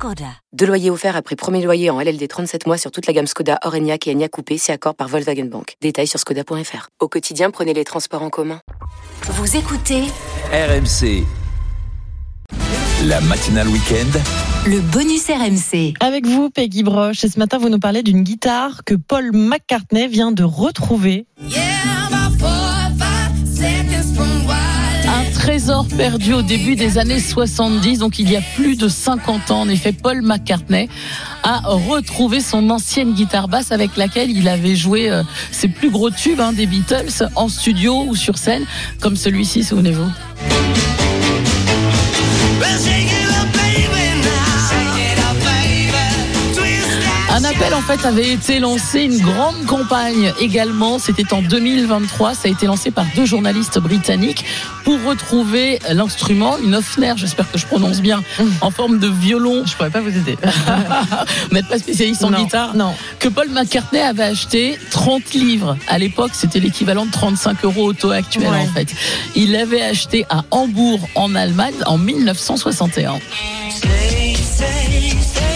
Skoda. Deux loyers offerts après premier loyer en LLD 37 mois sur toute la gamme Skoda, Orenia et Enya Coupé, c'est accord par Volkswagen Bank. Détails sur skoda.fr. Au quotidien, prenez les transports en commun. Vous écoutez RMC. La matinale week-end. le bonus RMC. Avec vous, Peggy Broche. Et ce matin, vous nous parlez d'une guitare que Paul McCartney vient de retrouver. Un perdu au début des années 70, donc il y a plus de 50 ans. En effet, Paul McCartney a retrouvé son ancienne guitare basse avec laquelle il avait joué euh, ses plus gros tubes hein, des Beatles en studio ou sur scène, comme celui-ci, souvenez-vous. Un appel en fait avait été lancé, une grande campagne également, c'était en 2023, ça a été lancé par deux journalistes britanniques pour retrouver l'instrument, une Hofner, j'espère que je prononce bien, en forme de violon. Je pourrais pas vous aider. Vous n'êtes pas spécialiste en Non, guitare non. Que Paul McCartney avait acheté 30 livres. À l'époque, c'était l'équivalent de 35 euros auto actuel Ouais. en fait. Il l'avait acheté à Hambourg en Allemagne en 1961. Il jouait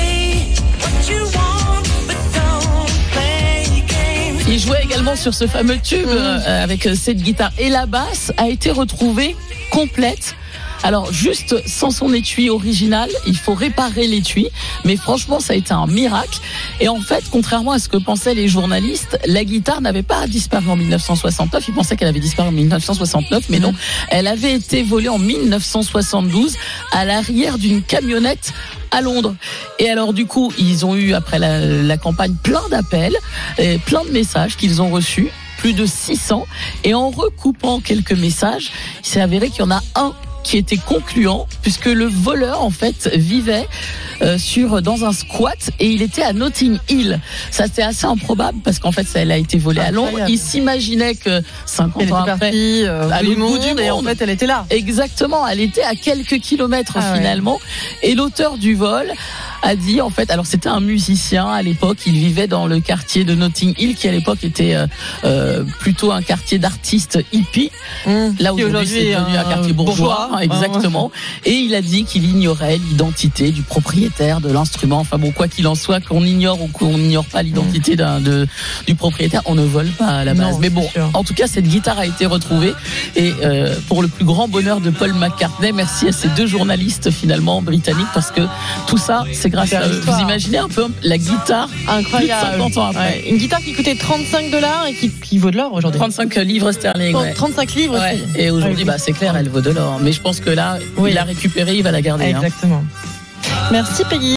sur ce fameux tube euh, avec euh, cette guitare. Et la basse a été retrouvée complète. Alors juste sans son étui original, il faut réparer l'étui, mais franchement ça a été un miracle. Et en fait, contrairement à ce que pensaient les journalistes, la guitare n'avait pas disparu en 1969. Ils pensaient qu'elle avait disparu en 1969, mais non, elle avait été volée en 1972 à l'arrière d'une camionnette à Londres. Et alors du coup, ils ont eu après la, la campagne plein d'appels, et plein de messages qu'ils ont reçus, plus de 600. Et en recoupant quelques messages, il s'est avéré qu'il y en a un qui était concluant puisque le voleur en fait vivait euh, sur dans un squat et il était à Notting Hill. Ça c'est assez improbable parce qu'en fait ça elle a été volée à Londres. Il s'imaginait que 50 Elle ans était après partie euh, à l'autre bout du monde et en fait, elle était là. Exactement, elle était à quelques kilomètres Ah ouais. finalement. Et l'auteur du vol a dit, en fait, alors c'était un musicien à l'époque, il vivait dans le quartier de Notting Hill, qui à l'époque était euh, euh, plutôt un quartier d'artistes hippies. Là Qui aujourd'hui c'est devenu un quartier bourgeois, bourgeois. exactement. Et il a dit qu'il ignorait l'identité du propriétaire de l'instrument. Enfin bon, quoi qu'il en soit, qu'on ignore ou qu'on n'ignore pas l'identité d'un de, du propriétaire, on ne vole pas à la Non, base. Mais bon, sûr. en tout cas, cette guitare a été retrouvée. Et euh, pour le plus grand bonheur de Paul McCartney, merci à ces deux journalistes finalement britanniques parce que tout ça, c'est grâce C'est à eux. l'histoire. Vous imaginez un peu la guitare Incroyable. Plus de 50 ans après. Ouais. Une guitare qui coûtait 35 dollars et qui, qui vaut de l'or aujourd'hui. 35 livres sterling. ouais. 35 livres Ouais. Et aujourd'hui, bah, c'est clair, elle vaut de l'or. Mais je pense que là, Oui. il l'a récupéré, il va la garder. hein. Exactement. Merci Peggy.